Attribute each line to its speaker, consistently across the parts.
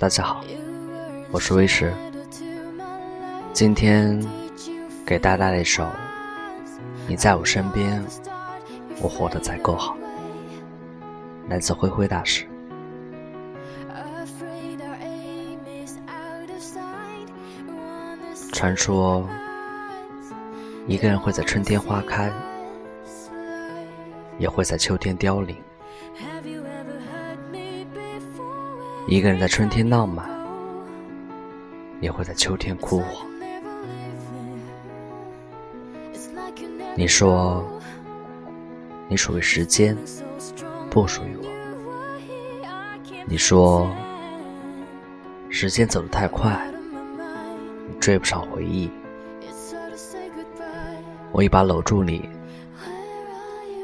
Speaker 1: 大家好，我是威石。今天给大家带来一首《你在我身边，我活得才够好》，来自灰灰大师。传说，一个人会在春天花开，也会在秋天凋零。一个人在春天浪漫，也会在秋天枯黄。你说，你属于时间，不属于我。你说，时间走得太快，追不上回忆。我一把搂住你，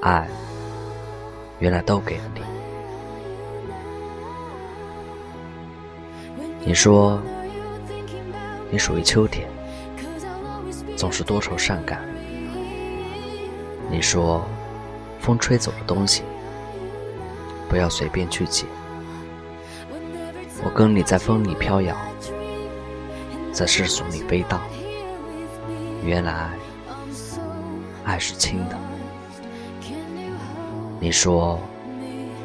Speaker 1: 爱，原来都给了你。你说，你属于秋天，总是多愁善感。你说，风吹走的东西，不要随便去捡。我跟你在风里飘摇，在世俗里飞荡。原来，爱是轻的。你说，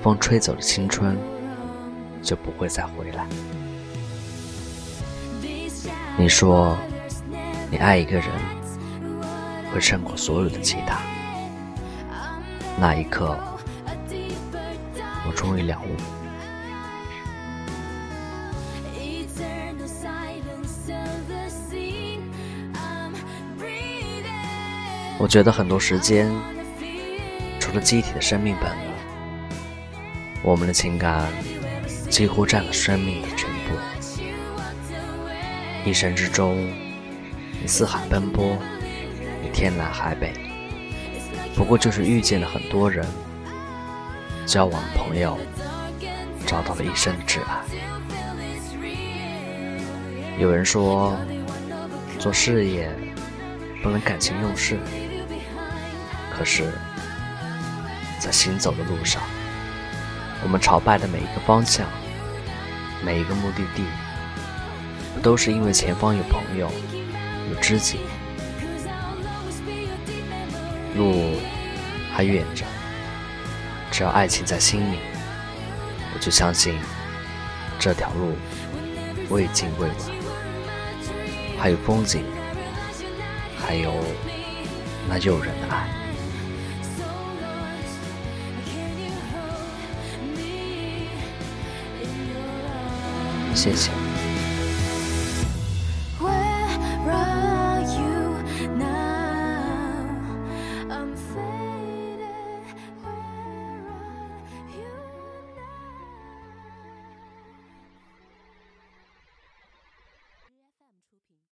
Speaker 1: 风吹走了青春，就不会再回来。你说，你爱一个人会胜过所有的其他。那一刻，我终于了悟。我觉得很多时间，除了机体的生命本能，我们的情感几乎占了生命的。一生之中，你四海奔波，你天南海北，不过就是遇见了很多人，交往朋友，找到了一生的挚爱。有人说，做事业不能感情用事，可是，在行走的路上，我们朝拜的每一个方向，每一个目的地。都是因为前方有朋友，有知己，路还远着。只要爱情在心里，我就相信这条路未尽未完，还有风景，还有那诱人的爱。谢谢。